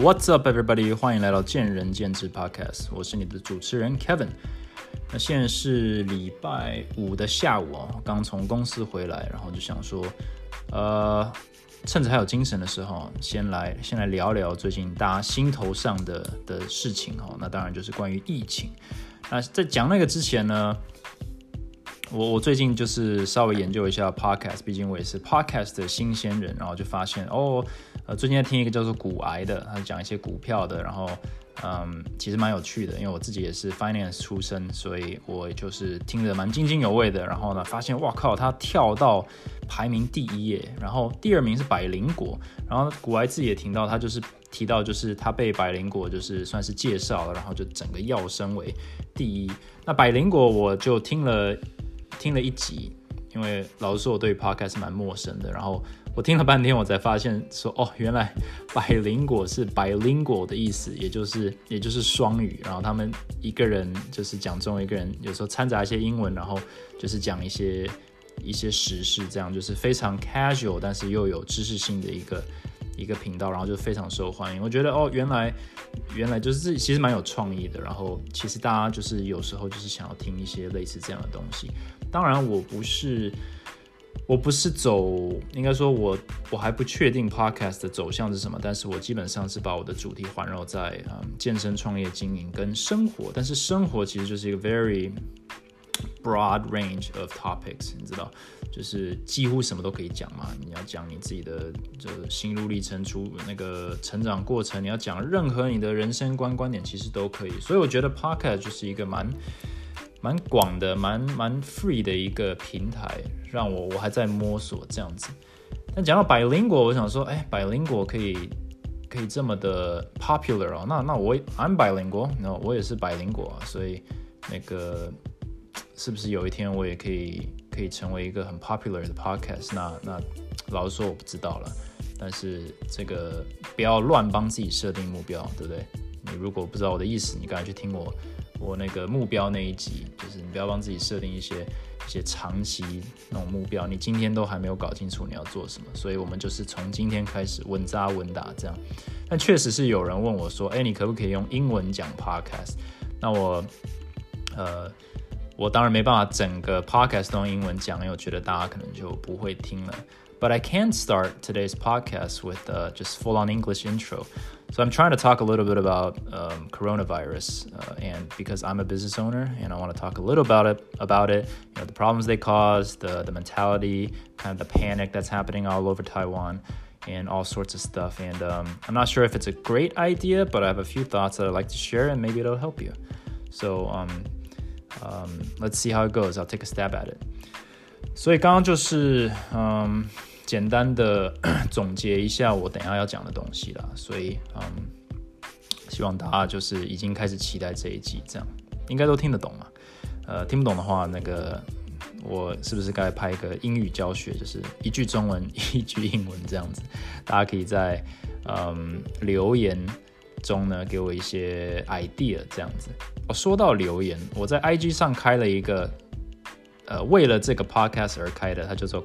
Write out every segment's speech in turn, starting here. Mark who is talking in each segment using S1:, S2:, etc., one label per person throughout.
S1: What's up, everybody？欢迎来到见仁见智 Podcast，我是你的主持人 Kevin。那现在是礼拜五的下午哦，刚从公司回来，然后就想说，呃，趁着还有精神的时候，先来先来聊聊最近大家心头上的的事情哦。那当然就是关于疫情。那在讲那个之前呢？我我最近就是稍微研究一下 podcast，毕竟我也是 podcast 的新鲜人，然后就发现哦，最近在听一个叫做股癌的，他讲一些股票的，然后嗯，其实蛮有趣的，因为我自己也是 finance 出身，所以我就是听着蛮津津有味的。然后呢，发现哇靠，他跳到排名第一耶，然后第二名是百灵果，然后股癌自己也听到，他就是提到就是他被百灵果就是算是介绍了，然后就整个要升为第一。那百灵果我就听了。听了一集，因为老实说我对 podcast 蛮陌生的，然后我听了半天，我才发现说哦，原来百灵果是 bilingual 的意思，也就是也就是双语，然后他们一个人就是讲中文，一个人有时候掺杂一些英文，然后就是讲一些一些时事，这样就是非常 casual，但是又有知识性的一个。一个频道，然后就非常受欢迎。我觉得哦，原来原来就是自己其实蛮有创意的。然后其实大家就是有时候就是想要听一些类似这样的东西。当然，我不是我不是走，应该说我我还不确定 podcast 的走向是什么。但是我基本上是把我的主题环绕在嗯健身、创业、经营跟生活。但是生活其实就是一个 very broad range of topics，你知道。就是几乎什么都可以讲嘛，你要讲你自己的这心路历程、出那个成长过程，你要讲任何你的人生观观点，其实都可以。所以我觉得 Podcast 就是一个蛮蛮广的、蛮蛮 free 的一个平台，让我我还在摸索这样子。但讲到百灵果，我想说，哎，百灵果可以可以这么的 popular 哦，那那我 I'm 百灵果，那我也是百灵果啊，所以那个是不是有一天我也可以？可以成为一个很 popular 的 podcast，那那老实说我不知道了，但是这个不要乱帮自己设定目标，对不对？你如果不知道我的意思，你赶快去听我我那个目标那一集，就是你不要帮自己设定一些一些长期那种目标，你今天都还没有搞清楚你要做什么，所以我们就是从今天开始稳扎稳打这样。但确实是有人问我说，哎，你可不可以用英文讲 podcast？那我呃。我当然没办法整个 podcast 都用英文讲，因为我觉得大家可能就不会听了。But I can't start today's podcast with uh, just full on English intro. So I'm trying to talk a little bit about um, coronavirus, uh, and because I'm a business owner and I want to talk a little about it, about it, you know, the problems they cause, the the mentality, kind of the panic that's happening all over Taiwan, and all sorts of stuff. And um, I'm not sure if it's a great idea, but I have a few thoughts that I'd like to share, and maybe it'll help you. So um, um, let's see how it goes. I'll take a stab at it. 所以刚刚就是嗯， 简单的 总结一下我等下要讲的东西啦。所以嗯，希望大家就是已经开始期待这一季，这样应该都听得懂嘛。呃，听不懂的话，那个我是不是该拍一个英语教学，就是一句中文 一句英文这样子？大家可以在嗯留言。中呢，给我一些 idea 这样子。我说到留言，我在 IG 上开了一个，呃，为了这个 podcast 而开的，它叫做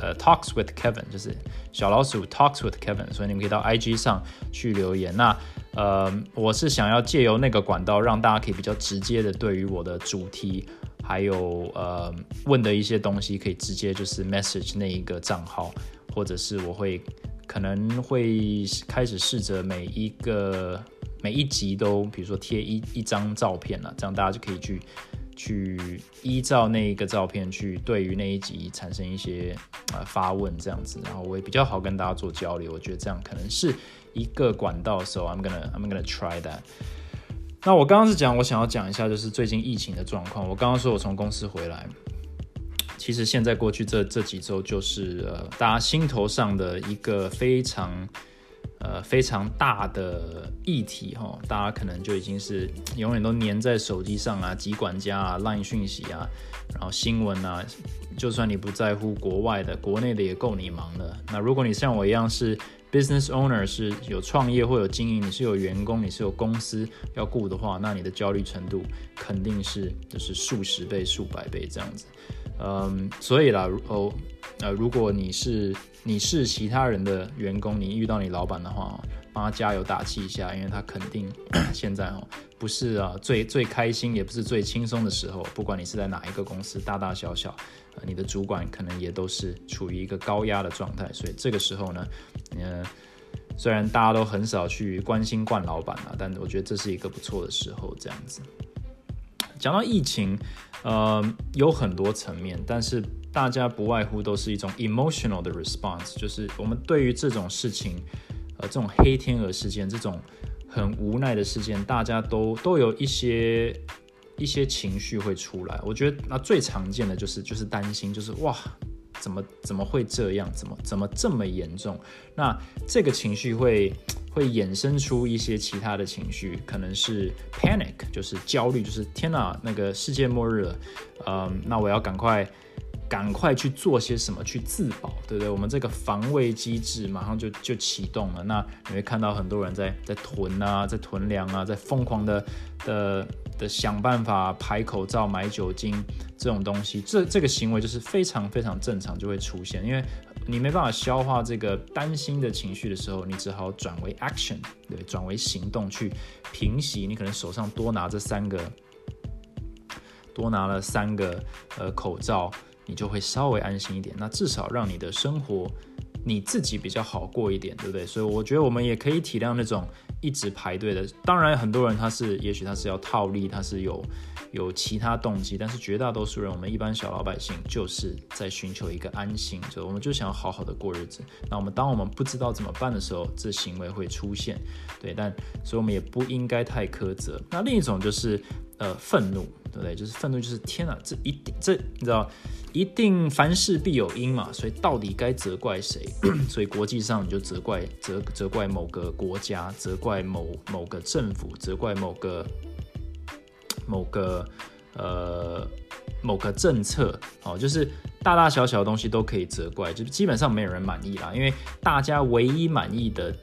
S1: 呃 Talks with Kevin，就是小老鼠 Talks with Kevin，所以你们可以到 IG 上去留言。那呃，我是想要借由那个管道，让大家可以比较直接的对于我的主题，还有呃问的一些东西，可以直接就是 message 那一个账号，或者是我会。可能会开始试着每一个每一集都，比如说贴一一张照片了，这样大家就可以去去依照那一个照片去对于那一集产生一些呃发问这样子，然后我也比较好跟大家做交流。我觉得这样可能是一个管道。So I'm gonna I'm gonna try that。那我刚刚是讲我想要讲一下就是最近疫情的状况。我刚刚说我从公司回来。其实现在过去这这几周，就是呃，大家心头上的一个非常呃非常大的议题哈，大家可能就已经是 永远都粘在手机上啊，集管家啊，line 讯息啊，然后新闻啊，就算你不在乎国外的，国内的也够你忙的。那如果你像我一样是 business owner，是有创业或有经营，你是有员工，你是有公司要顾的话，那你的焦虑程度肯定是就是数十倍、数百倍这样子。嗯，所以啦，哦呃，如果你是你是其他人的员工，你遇到你老板的话，帮他加油打气一下，因为他肯定 现在哦不是啊最最开心，也不是最轻松的时候。不管你是在哪一个公司，大大小小，呃，你的主管可能也都是处于一个高压的状态，所以这个时候呢，嗯，虽然大家都很少去关心惯老板啊，但我觉得这是一个不错的时候，这样子。讲到疫情，呃，有很多层面，但是大家不外乎都是一种 emotional 的 response，就是我们对于这种事情，呃，这种黑天鹅事件，这种很无奈的事件，大家都都有一些一些情绪会出来。我觉得那最常见的就是就是担心，就是哇。怎么怎么会这样？怎么怎么这么严重？那这个情绪会 会衍生出一些其他的情绪，可能是 panic，就是焦虑，就是天哪，那个世界末日了，嗯，那我要赶快赶快去做些什么去自保，对不对？我们这个防卫机制马上就就启动了。那你会看到很多人在在囤啊，在囤粮啊，在疯狂的的。的想办法排口罩、买酒精这种东西，这这个行为就是非常非常正常，就会出现。因为你没办法消化这个担心的情绪的时候，你只好转为 action，对，转为行动去平息。你可能手上多拿这三个，多拿了三个呃口罩，你就会稍微安心一点。那至少让你的生活你自己比较好过一点，对不对？所以我觉得我们也可以体谅那种。一直排队的，当然很多人他是，也许他是要套利，他是有有其他动机，但是绝大多数人，我们一般小老百姓就是在寻求一个安心，就我们就想要好好的过日子。那我们当我们不知道怎么办的时候，这行为会出现，对，但所以我们也不应该太苛责。那另一种就是呃愤怒，对不对？就是愤怒，就是天哪，这一定这你知道。一定凡事必有因嘛，所以到底该责怪谁？所以国际上你就责怪责责怪某个国家，责怪某某个政府，责怪某个某个呃某个政策哦，就是大大小小的东西都可以责怪，就基本上没有人满意啦，因为大家唯一满意的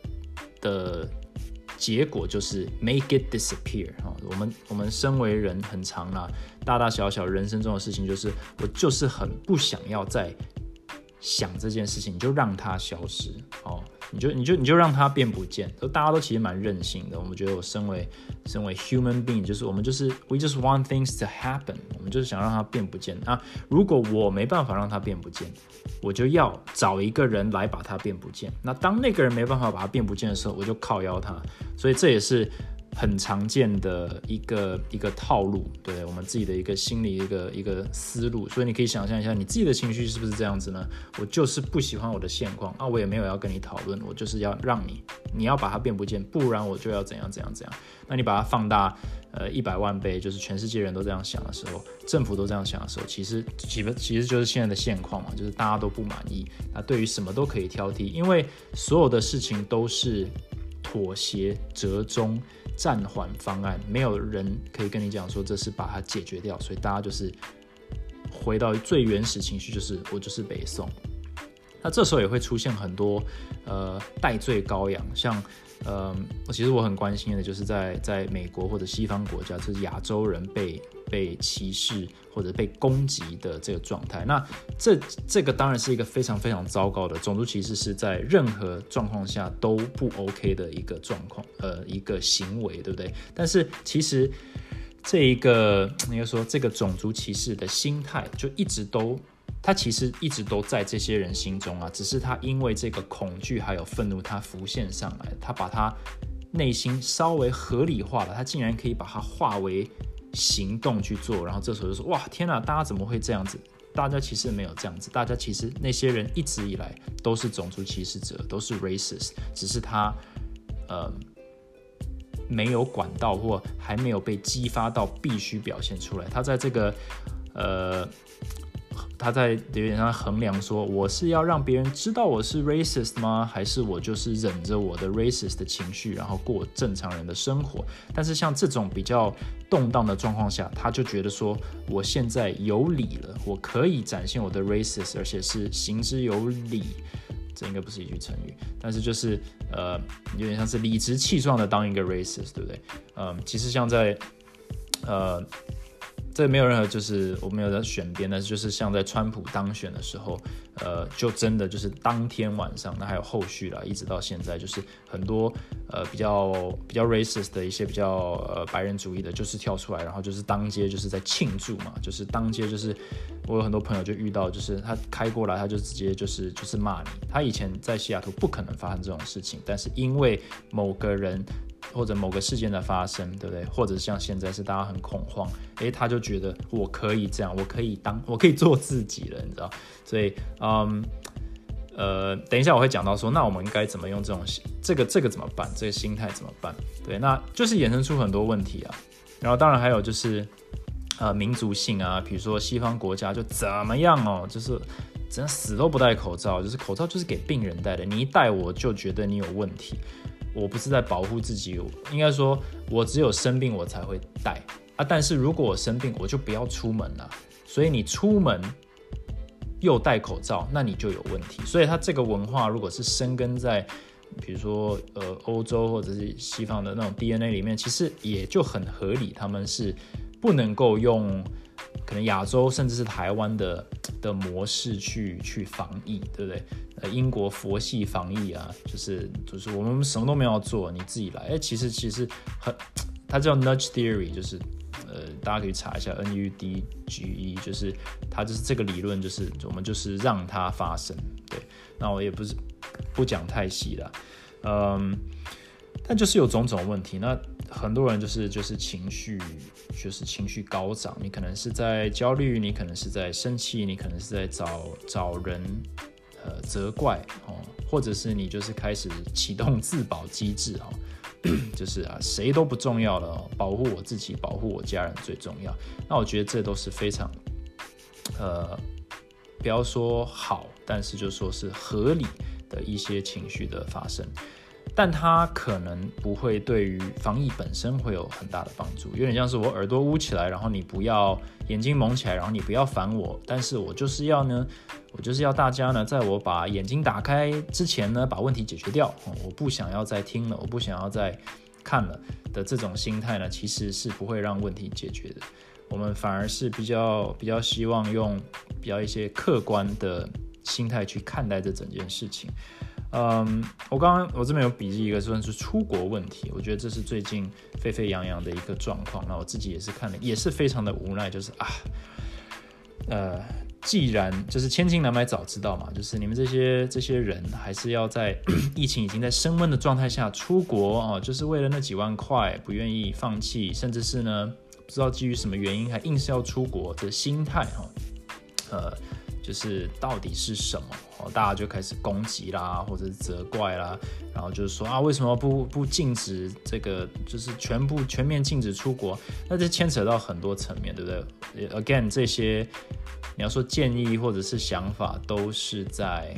S1: 的。结果就是 make it disappear 啊，我们我们身为人很长啦，大大小小人生中的事情，就是我就是很不想要再想这件事情，你就让它消失哦，你就你就你就让它变不见。都大家都其实蛮任性的，我们觉得我身为身为 human being，就是我们就是 we just want things to happen，我们就是想让它变不见。那如果我没办法让它变不见，我就要找一个人来把它变不见。那当那个人没办法把它变不见的时候，我就靠邀他。所以这也是。很常见的一个一个套路，对我们自己的一个心理一个一个思路，所以你可以想象一下，你自己的情绪是不是这样子呢？我就是不喜欢我的现况啊，我也没有要跟你讨论，我就是要让你，你要把它变不见，不然我就要怎样怎样怎样。那你把它放大，呃，一百万倍，就是全世界人都这样想的时候，政府都这样想的时候，其实其实其实就是现在的现况嘛，就是大家都不满意，那对于什么都可以挑剔，因为所有的事情都是妥协折中。暂缓方案，没有人可以跟你讲说这是把它解决掉，所以大家就是回到最原始情绪，就是我就是北宋。那这时候也会出现很多呃戴罪羔羊，像。嗯，其实我很关心的，就是在在美国或者西方国家，就是亚洲人被被歧视或者被攻击的这个状态。那这这个当然是一个非常非常糟糕的种族歧视，是在任何状况下都不 OK 的一个状况，呃，一个行为，对不对？但是其实这一个应该说这个种族歧视的心态，就一直都。他其实一直都在这些人心中啊，只是他因为这个恐惧还有愤怒，他浮现上来，他把他内心稍微合理化了，他竟然可以把它化为行动去做，然后这时候就说：哇，天哪，大家怎么会这样子？大家其实没有这样子，大家其实那些人一直以来都是种族歧视者，都是 racist，只是他呃没有管道或还没有被激发到必须表现出来，他在这个呃。他在有点上衡量说，我是要让别人知道我是 racist 吗？还是我就是忍着我的 racist 的情绪，然后过正常人的生活？但是像这种比较动荡的状况下，他就觉得说，我现在有理了，我可以展现我的 racist，而且是行之有理。这应该不是一句成语，但是就是呃，有点像是理直气壮的当一个 racist，对不对？嗯，其实像在呃。这没有任何就是我没有在选边，但是就是像在川普当选的时候，呃，就真的就是当天晚上，那还有后续啦，一直到现在，就是很多呃比较比较 racist 的一些比较呃白人主义的，就是跳出来，然后就是当街就是在庆祝嘛，就是当街就是我有很多朋友就遇到，就是他开过来，他就直接就是就是骂你，他以前在西雅图不可能发生这种事情，但是因为某个人。或者某个事件的发生，对不对？或者像现在是大家很恐慌，诶，他就觉得我可以这样，我可以当，我可以做自己了，你知道？所以，嗯，呃，等一下我会讲到说，那我们应该怎么用这种这个这个怎么办？这个心态怎么办？对，那就是衍生出很多问题啊。然后当然还有就是，呃，民族性啊，比如说西方国家就怎么样哦，就是真死都不戴口罩，就是口罩就是给病人戴的，你一戴我就觉得你有问题。我不是在保护自己，应该说，我只有生病我才会戴啊。但是如果我生病，我就不要出门了。所以你出门又戴口罩，那你就有问题。所以它这个文化如果是生根在，比如说呃欧洲或者是西方的那种 DNA 里面，其实也就很合理。他们是不能够用。可能亚洲甚至是台湾的的模式去去防疫，对不对？呃，英国佛系防疫啊，就是就是我们什么都没有做，你自己来。哎，其实其实很，它叫 nudge theory，就是呃，大家可以查一下 N U D G E，就是它就是这个理论，就是我们就是让它发生。对，那我也不是不讲太细了，嗯，但就是有种种问题，那。很多人就是就是情绪就是情绪高涨，你可能是在焦虑，你可能是在生气，你可能是在找找人呃责怪哦，或者是你就是开始启动自保机制哦，就是啊谁都不重要了，保护我自己，保护我家人最重要。那我觉得这都是非常呃不要说好，但是就说是合理的一些情绪的发生。但它可能不会对于防疫本身会有很大的帮助，有点像是我耳朵捂起来，然后你不要眼睛蒙起来，然后你不要烦我，但是我就是要呢，我就是要大家呢，在我把眼睛打开之前呢，把问题解决掉。我不想要再听了，我不想要再看了的这种心态呢，其实是不会让问题解决的。我们反而是比较比较希望用比较一些客观的心态去看待这整件事情。嗯，我刚刚我这边有笔记一个算是出国问题，我觉得这是最近沸沸扬扬的一个状况。那我自己也是看了，也是非常的无奈，就是啊，呃，既然就是千金难买早知道嘛，就是你们这些这些人还是要在 疫情已经在升温的状态下出国哦，就是为了那几万块不愿意放弃，甚至是呢不知道基于什么原因还硬是要出国的心态哈，呃。就是到底是什么？大家就开始攻击啦，或者是责怪啦，然后就是说啊，为什么不不禁止这个？就是全部全面禁止出国？那这牵扯到很多层面，对不对？Again，这些你要说建议或者是想法，都是在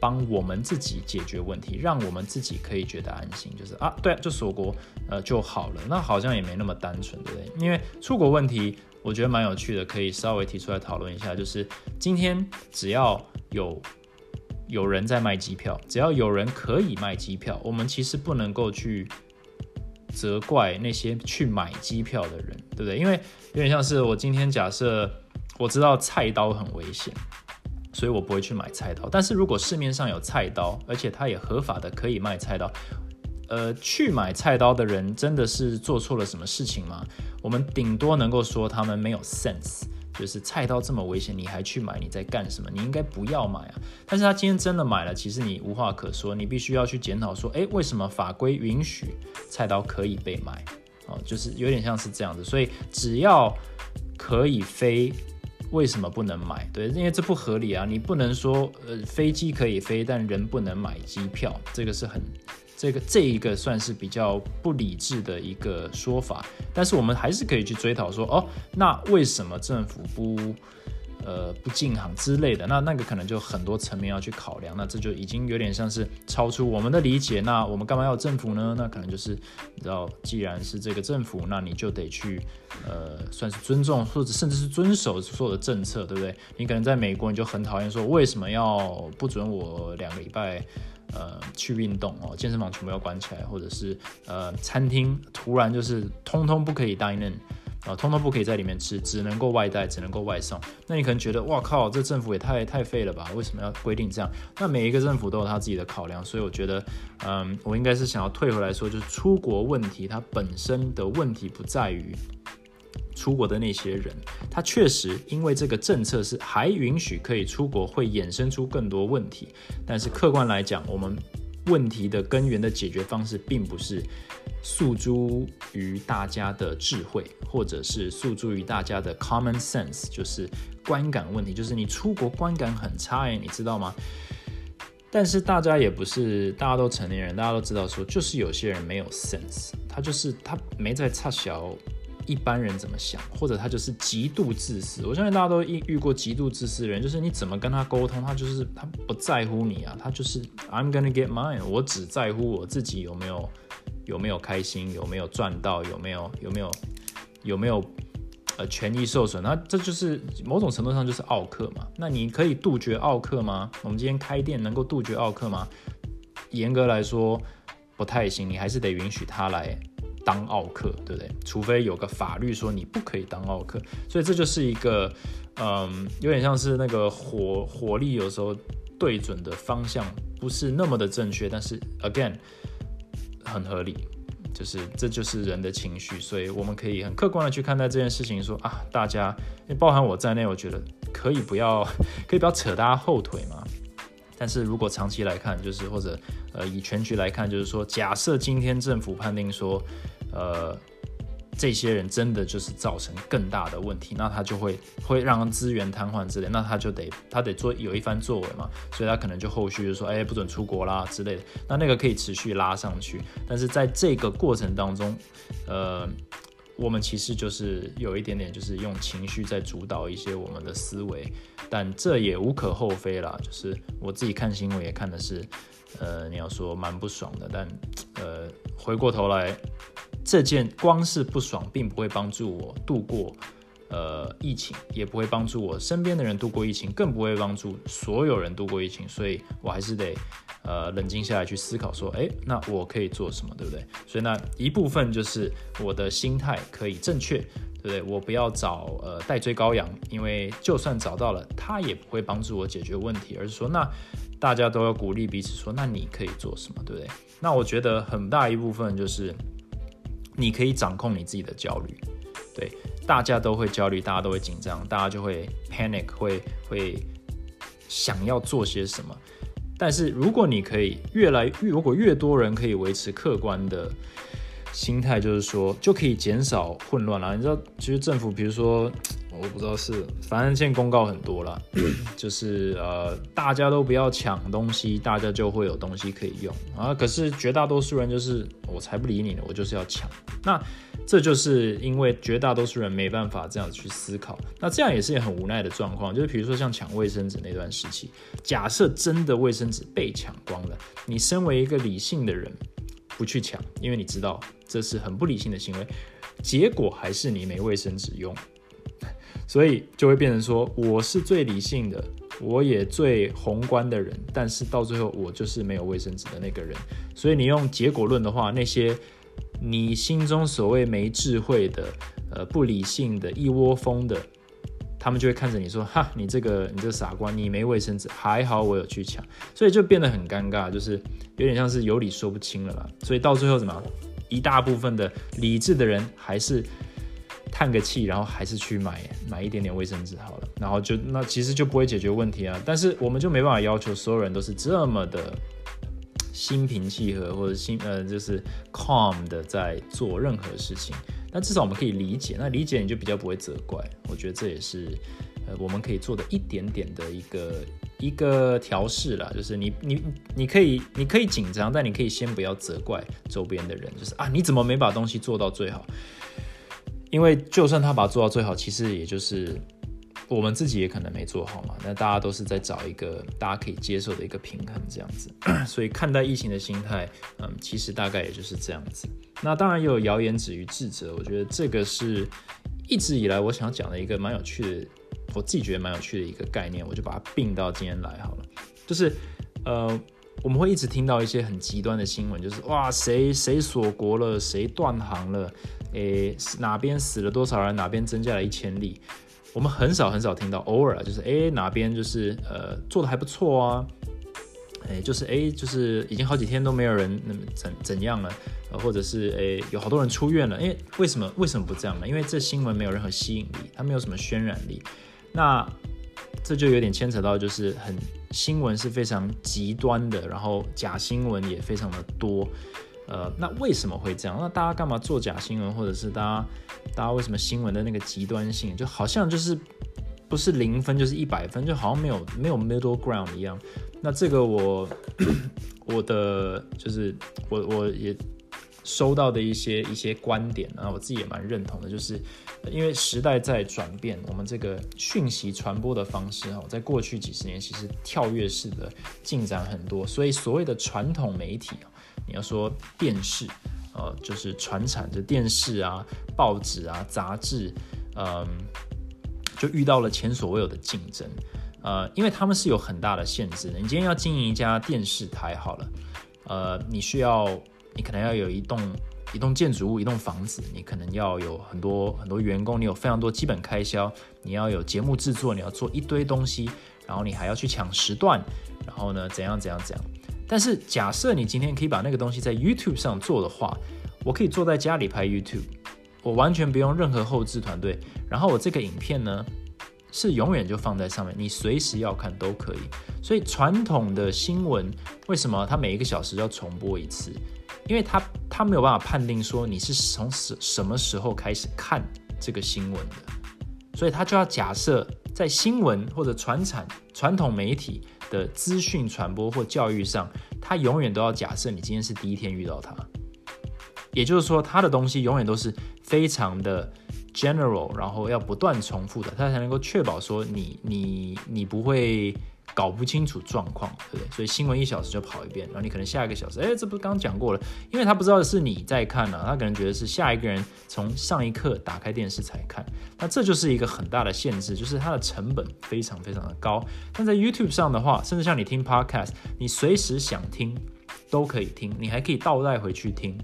S1: 帮我们自己解决问题，让我们自己可以觉得安心。就是啊，对，就锁国呃就好了。那好像也没那么单纯，对不对？因为出国问题。我觉得蛮有趣的，可以稍微提出来讨论一下。就是今天只要有有人在卖机票，只要有人可以卖机票，我们其实不能够去责怪那些去买机票的人，对不对？因为有点像是我今天假设我知道菜刀很危险，所以我不会去买菜刀。但是如果市面上有菜刀，而且它也合法的可以卖菜刀。呃，去买菜刀的人真的是做错了什么事情吗？我们顶多能够说他们没有 sense，就是菜刀这么危险，你还去买，你在干什么？你应该不要买啊！但是他今天真的买了，其实你无话可说，你必须要去检讨说，诶，为什么法规允许菜刀可以被买？哦，就是有点像是这样子。所以只要可以飞，为什么不能买？对，因为这不合理啊！你不能说，呃，飞机可以飞，但人不能买机票，这个是很。这个这一个算是比较不理智的一个说法，但是我们还是可以去追讨说，哦，那为什么政府不呃不禁航之类的？那那个可能就很多层面要去考量，那这就已经有点像是超出我们的理解。那我们干嘛要政府呢？那可能就是你知道，既然是这个政府，那你就得去呃算是尊重或者甚至是遵守所有的政策，对不对？你可能在美国你就很讨厌说，为什么要不准我两个礼拜？呃，去运动哦，健身房全部要关起来，或者是呃，餐厅突然就是通通不可以 dine in，啊，通通不可以在里面吃，只能够外带，只能够外送。那你可能觉得，哇靠，这政府也太太废了吧？为什么要规定这样？那每一个政府都有他自己的考量，所以我觉得，嗯，我应该是想要退回来说，就是出国问题，它本身的问题不在于。出国的那些人，他确实因为这个政策是还允许可以出国，会衍生出更多问题。但是客观来讲，我们问题的根源的解决方式，并不是诉诸于大家的智慧，或者是诉诸于大家的 common sense，就是观感问题。就是你出国观感很差诶，你知道吗？但是大家也不是大家都成年人，大家都知道说，就是有些人没有 sense，他就是他没在差小。一般人怎么想，或者他就是极度自私。我相信大家都遇遇过极度自私的人，就是你怎么跟他沟通，他就是他不在乎你啊，他就是 I'm gonna get mine，我只在乎我自己有没有有没有开心，有没有赚到，有没有有没有有没有呃权益受损，那这就是某种程度上就是奥克嘛。那你可以杜绝奥克吗？我们今天开店能够杜绝奥克吗？严格来说不太行，你还是得允许他来。当奥克，对不对？除非有个法律说你不可以当奥克，所以这就是一个，嗯，有点像是那个火火力有时候对准的方向不是那么的正确，但是 again 很合理，就是这就是人的情绪，所以我们可以很客观的去看待这件事情，说啊，大家，包含我在内，我觉得可以不要，可以不要扯大家后腿嘛。但是如果长期来看，就是或者呃以全局来看，就是说，假设今天政府判定说。呃，这些人真的就是造成更大的问题，那他就会会让资源瘫痪之类，那他就得他得做有一番作为嘛，所以他可能就后续就说，哎，不准出国啦之类的，那那个可以持续拉上去，但是在这个过程当中，呃，我们其实就是有一点点就是用情绪在主导一些我们的思维，但这也无可厚非啦，就是我自己看新闻也看的是，呃，你要说蛮不爽的，但呃，回过头来。这件光是不爽，并不会帮助我度过，呃，疫情，也不会帮助我身边的人度过疫情，更不会帮助所有人度过疫情。所以我还是得，呃，冷静下来去思考，说，哎，那我可以做什么，对不对？所以那一部分就是我的心态可以正确，对不对？我不要找呃代罪羔羊，因为就算找到了，他也不会帮助我解决问题，而是说，那大家都要鼓励彼此，说，那你可以做什么，对不对？那我觉得很大一部分就是。你可以掌控你自己的焦虑，对，大家都会焦虑，大家都会紧张，大家就会 panic，会会想要做些什么。但是如果你可以越来越，如果越多人可以维持客观的心态，就是说就可以减少混乱了。你知道，其实政府，比如说。我不知道是，反正现在公告很多了，就是呃，大家都不要抢东西，大家就会有东西可以用啊。可是绝大多数人就是我才不理你呢，我就是要抢。那这就是因为绝大多数人没办法这样子去思考，那这样也是一个很无奈的状况。就是比如说像抢卫生纸那段时期，假设真的卫生纸被抢光了，你身为一个理性的人不去抢，因为你知道这是很不理性的行为，结果还是你没卫生纸用。所以就会变成说，我是最理性的，我也最宏观的人，但是到最后我就是没有卫生纸的那个人。所以你用结果论的话，那些你心中所谓没智慧的、呃不理性的、一窝蜂的，他们就会看着你说：“哈，你这个你这个傻瓜，你没卫生纸，还好我有去抢。”所以就变得很尴尬，就是有点像是有理说不清了啦。所以到最后怎么，一大部分的理智的人还是。叹个气，然后还是去买买一点点卫生纸好了，然后就那其实就不会解决问题啊。但是我们就没办法要求所有人都是这么的心平气和或者心呃就是 calm 的在做任何事情。但至少我们可以理解，那理解你就比较不会责怪。我觉得这也是呃我们可以做的一点点的一个一个调试啦，就是你你你可以你可以紧张，但你可以先不要责怪周边的人，就是啊你怎么没把东西做到最好？因为就算他把它做到最好，其实也就是我们自己也可能没做好嘛。那大家都是在找一个大家可以接受的一个平衡，这样子。所以看待疫情的心态，嗯，其实大概也就是这样子。那当然也有谣言止于智者，我觉得这个是一直以来我想讲的一个蛮有趣的，我自己觉得蛮有趣的一个概念，我就把它并到今天来好了。就是呃，我们会一直听到一些很极端的新闻，就是哇，谁谁锁国了，谁断航了，诶，哪边死了多少人，哪边增加了一千例。我们很少很少听到，偶尔就是诶，哪边就是呃做的还不错啊，诶，就是诶，就是已经好几天都没有人那么怎怎样了，或者是诶有好多人出院了，因为为什么为什么不这样呢？因为这新闻没有任何吸引力，它没有什么渲染力，那这就有点牵扯到就是很新闻是非常极端的，然后假新闻也非常的多。呃，那为什么会这样？那大家干嘛做假新闻，或者是大家，大家为什么新闻的那个极端性，就好像就是不是零分就是一百分，就好像没有没有 middle ground 一样。那这个我 我的就是我我也收到的一些一些观点啊，我自己也蛮认同的，就是因为时代在转变，我们这个讯息传播的方式哈，在过去几十年其实跳跃式的进展很多，所以所谓的传统媒体。你要说电视，呃，就是传产的电视啊、报纸啊、杂志，嗯，就遇到了前所未有的竞争，呃，因为他们是有很大的限制的。你今天要经营一家电视台，好了，呃，你需要，你可能要有一栋一栋建筑物、一栋房子，你可能要有很多很多员工，你有非常多基本开销，你要有节目制作，你要做一堆东西，然后你还要去抢时段，然后呢，怎样怎样怎样。但是假设你今天可以把那个东西在 YouTube 上做的话，我可以坐在家里拍 YouTube，我完全不用任何后置团队，然后我这个影片呢是永远就放在上面，你随时要看都可以。所以传统的新闻为什么它每一个小时要重播一次？因为他他没有办法判定说你是从什什么时候开始看这个新闻的，所以他就要假设在新闻或者传产传统媒体。的资讯传播或教育上，他永远都要假设你今天是第一天遇到他，也就是说，他的东西永远都是非常的 general，然后要不断重复的，他才能够确保说你你你不会。搞不清楚状况，对不对？所以新闻一小时就跑一遍，然后你可能下一个小时，哎，这不是刚刚讲过了？因为他不知道是你在看呢，他可能觉得是下一个人从上一刻打开电视才看，那这就是一个很大的限制，就是它的成本非常非常的高。但在 YouTube 上的话，甚至像你听 Podcast，你随时想听都可以听，你还可以倒带回去听。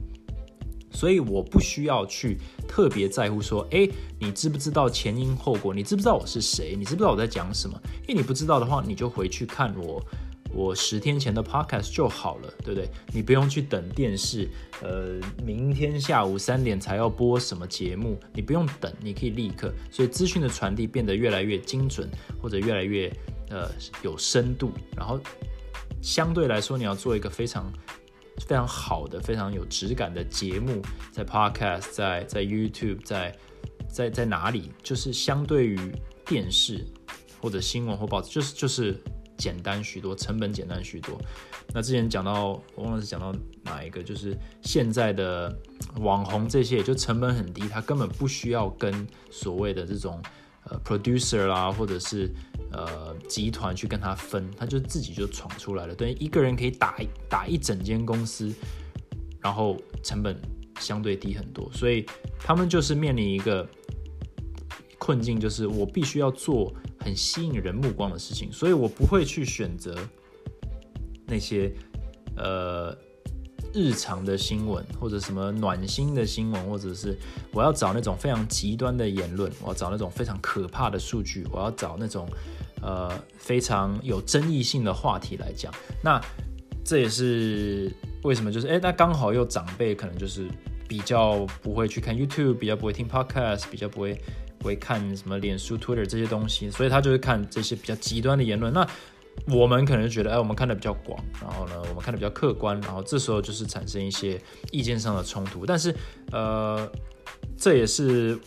S1: 所以我不需要去特别在乎说，哎，你知不知道前因后果？你知不知道我是谁？你知不知道我在讲什么？因为你不知道的话，你就回去看我我十天前的 podcast 就好了，对不对？你不用去等电视，呃，明天下午三点才要播什么节目，你不用等，你可以立刻。所以资讯的传递变得越来越精准，或者越来越呃有深度。然后相对来说，你要做一个非常。非常好的、非常有质感的节目，在 Podcast、在在 YouTube、在在在哪里，就是相对于电视或者新闻或报纸，就是就是简单许多，成本简单许多。那之前讲到，我忘了是讲到哪一个，就是现在的网红这些，就成本很低，他根本不需要跟所谓的这种呃 producer 啦，或者是。呃，集团去跟他分，他就自己就闯出来了。等于一个人可以打打一整间公司，然后成本相对低很多，所以他们就是面临一个困境，就是我必须要做很吸引人目光的事情，所以我不会去选择那些呃。日常的新闻，或者什么暖心的新闻，或者是我要找那种非常极端的言论，我要找那种非常可怕的数据，我要找那种呃非常有争议性的话题来讲。那这也是为什么，就是哎，那刚好又长辈可能就是比较不会去看 YouTube，比较不会听 Podcast，比较不会不会看什么脸书、Twitter 这些东西，所以他就是看这些比较极端的言论。那我们可能觉得，哎，我们看的比较广，然后呢，我们看的比较客观，然后这时候就是产生一些意见上的冲突。但是，呃，这也是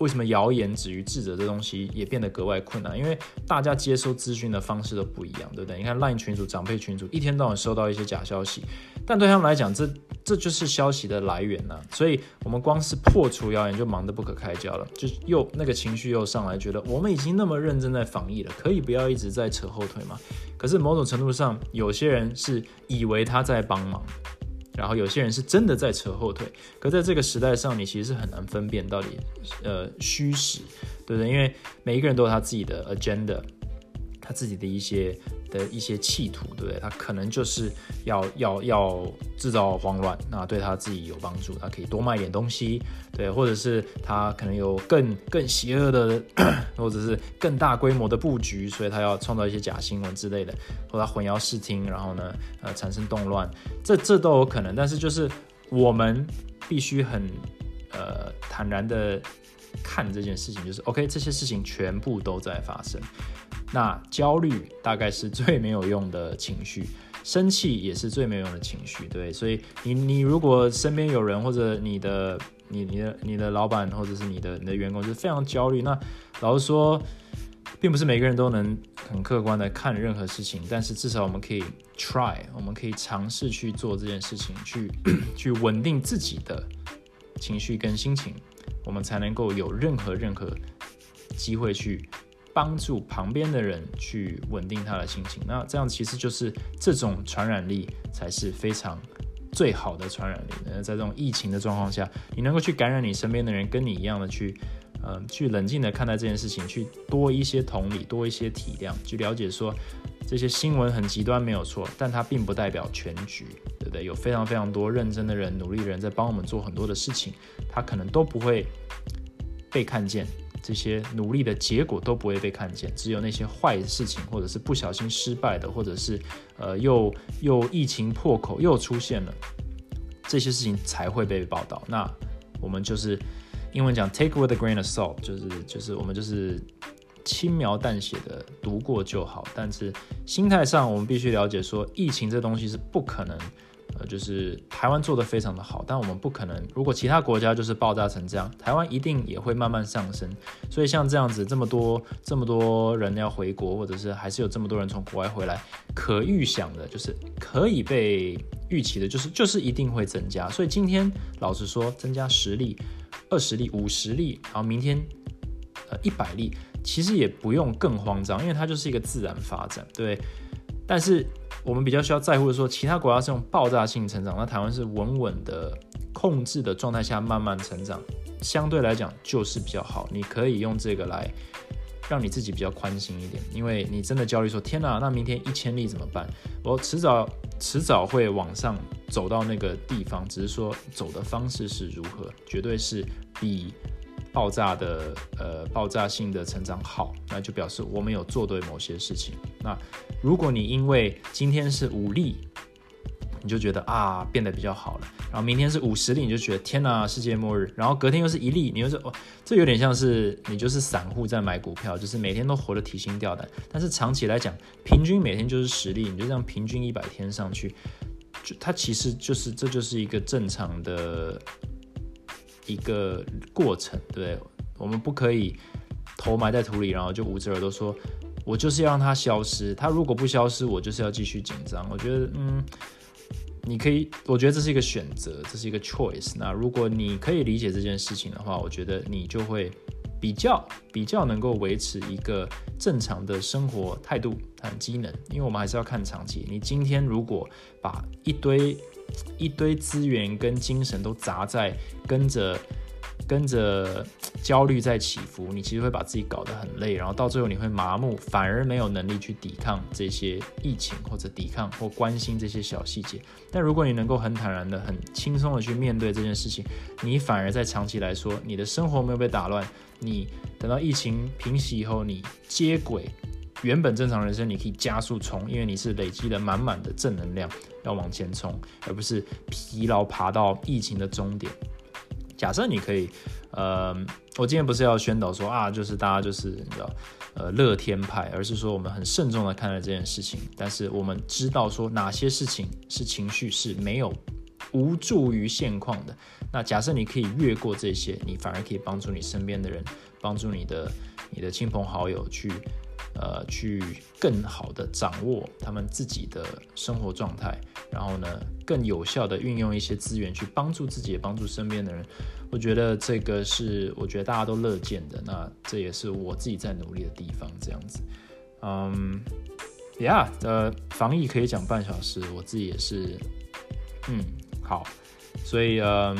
S1: 为什么谣言止于智者这东西也变得格外困难，因为大家接收资讯的方式都不一样，对不对？你看 LINE 群主、长辈群主一天到晚收到一些假消息，但对他们来讲，这这就是消息的来源呢，所以我们光是破除谣言就忙得不可开交了，就又那个情绪又上来，觉得我们已经那么认真在防疫了，可以不要一直在扯后腿吗？可是某种程度上，有些人是以为他在帮忙，然后有些人是真的在扯后腿。可在这个时代上，你其实是很难分辨到底呃虚实，对不对？因为每一个人都有他自己的 agenda。他自己的一些的一些企图，对不对？他可能就是要要要制造慌乱，那对他自己有帮助，他可以多卖点东西，对，或者是他可能有更更邪恶的，或者是更大规模的布局，所以他要创造一些假新闻之类的，或者混淆视听，然后呢，呃，产生动乱，这这都有可能。但是就是我们必须很呃坦然的看这件事情，就是 OK，这些事情全部都在发生。那焦虑大概是最没有用的情绪，生气也是最没有用的情绪，对。所以你你如果身边有人或者你的你你的你的老板或者是你的你的员工就是非常焦虑，那老实说，并不是每个人都能很客观的看任何事情，但是至少我们可以 try，我们可以尝试去做这件事情，去 去稳定自己的情绪跟心情，我们才能够有任何任何机会去。帮助旁边的人去稳定他的心情，那这样其实就是这种传染力才是非常最好的传染力。那在这种疫情的状况下，你能够去感染你身边的人，跟你一样的去，呃，去冷静的看待这件事情，去多一些同理，多一些体谅，去了解说这些新闻很极端没有错，但它并不代表全局，对不对？有非常非常多认真的人、努力的人在帮我们做很多的事情，他可能都不会被看见。这些努力的结果都不会被看见，只有那些坏的事情，或者是不小心失败的，或者是呃又又疫情破口又出现了，这些事情才会被报道。那我们就是英文讲 take with a grain of salt，就是就是我们就是轻描淡写的读过就好。但是心态上，我们必须了解说，疫情这东西是不可能。呃，就是台湾做的非常的好，但我们不可能。如果其他国家就是爆炸成这样，台湾一定也会慢慢上升。所以像这样子，这么多这么多人要回国，或者是还是有这么多人从国外回来，可预想的，就是可以被预期的，就是就是一定会增加。所以今天老实说，增加十例、二十例、五十例，然后明天呃一百例，其实也不用更慌张，因为它就是一个自然发展，对。但是我们比较需要在乎的说，其他国家是用爆炸性成长，那台湾是稳稳的控制的状态下慢慢成长，相对来讲就是比较好。你可以用这个来让你自己比较宽心一点，因为你真的焦虑说，天哪，那明天一千例怎么办？我迟早迟早会往上走到那个地方，只是说走的方式是如何，绝对是比。爆炸的呃爆炸性的成长好，那就表示我们有做对某些事情。那如果你因为今天是五例，你就觉得啊变得比较好了，然后明天是五十例，你就觉得天哪世界末日，然后隔天又是一例，你又是哦这有点像是你就是散户在买股票，就是每天都活得提心吊胆。但是长期来讲，平均每天就是十例，你就这样平均一百天上去，就它其实就是这就是一个正常的。一个过程，对我们不可以头埋在土里，然后就捂着耳朵说，我就是要让它消失。它如果不消失，我就是要继续紧张。我觉得，嗯，你可以，我觉得这是一个选择，这是一个 choice。那如果你可以理解这件事情的话，我觉得你就会比较比较能够维持一个正常的生活态度和机能。因为我们还是要看长期。你今天如果把一堆一堆资源跟精神都砸在跟着跟着焦虑在起伏，你其实会把自己搞得很累，然后到最后你会麻木，反而没有能力去抵抗这些疫情或者抵抗或关心这些小细节。但如果你能够很坦然的、很轻松的去面对这件事情，你反而在长期来说，你的生活没有被打乱，你等到疫情平息以后，你接轨。原本正常人生，你可以加速冲，因为你是累积了满满的正能量要往前冲，而不是疲劳爬到疫情的终点。假设你可以，呃，我今天不是要宣导说啊，就是大家就是你知道，呃，乐天派，而是说我们很慎重的看待这件事情。但是我们知道说哪些事情是情绪是没有无助于现况的。那假设你可以越过这些，你反而可以帮助你身边的人，帮助你的你的亲朋好友去。呃，去更好的掌握他们自己的生活状态，然后呢，更有效的运用一些资源去帮助自己，也帮助身边的人。我觉得这个是我觉得大家都乐见的。那这也是我自己在努力的地方。这样子，嗯，Yeah，呃，防疫可以讲半小时，我自己也是，嗯，好，所以呃，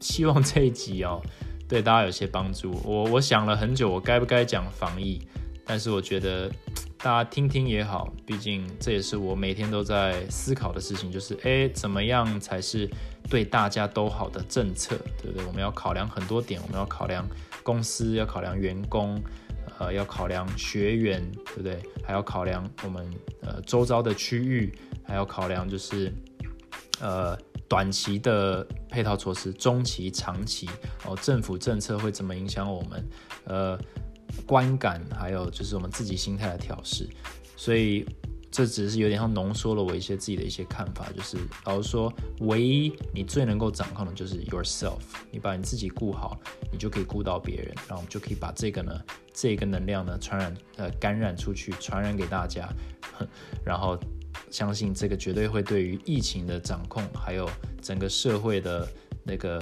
S1: 希望这一集哦，对大家有些帮助。我我想了很久，我该不该讲防疫？但是我觉得 大家听听也好，毕竟这也是我每天都在思考的事情，就是诶，怎么样才是对大家都好的政策，对不对？我们要考量很多点，我们要考量公司，要考量员工，呃，要考量学员，对不对？还要考量我们呃周遭的区域，还要考量就是呃短期的配套措施，中期、长期哦，政府政策会怎么影响我们？呃。观感，还有就是我们自己心态的调试，所以这只是有点像浓缩了我一些自己的一些看法，就是老实说，唯一你最能够掌控的就是 yourself，你把你自己顾好，你就可以顾到别人，然后我们就可以把这个呢，这个能量呢传染呃感染出去，传染给大家，然后相信这个绝对会对于疫情的掌控，还有整个社会的。那个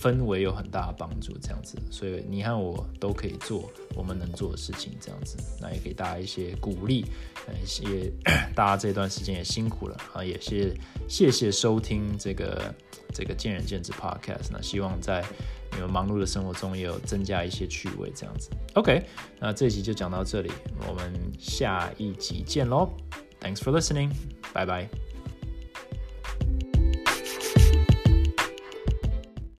S1: 氛围有很大的帮助，这样子，所以你和我都可以做我们能做的事情，这样子，那也给大家一些鼓励，也大家这段时间也辛苦了啊，也是谢谢收听这个这个见仁见智 Podcast，那希望在你们忙碌的生活中也有增加一些趣味，这样子。OK，那这集就讲到这里，我们下一集见喽，Thanks for listening，拜拜。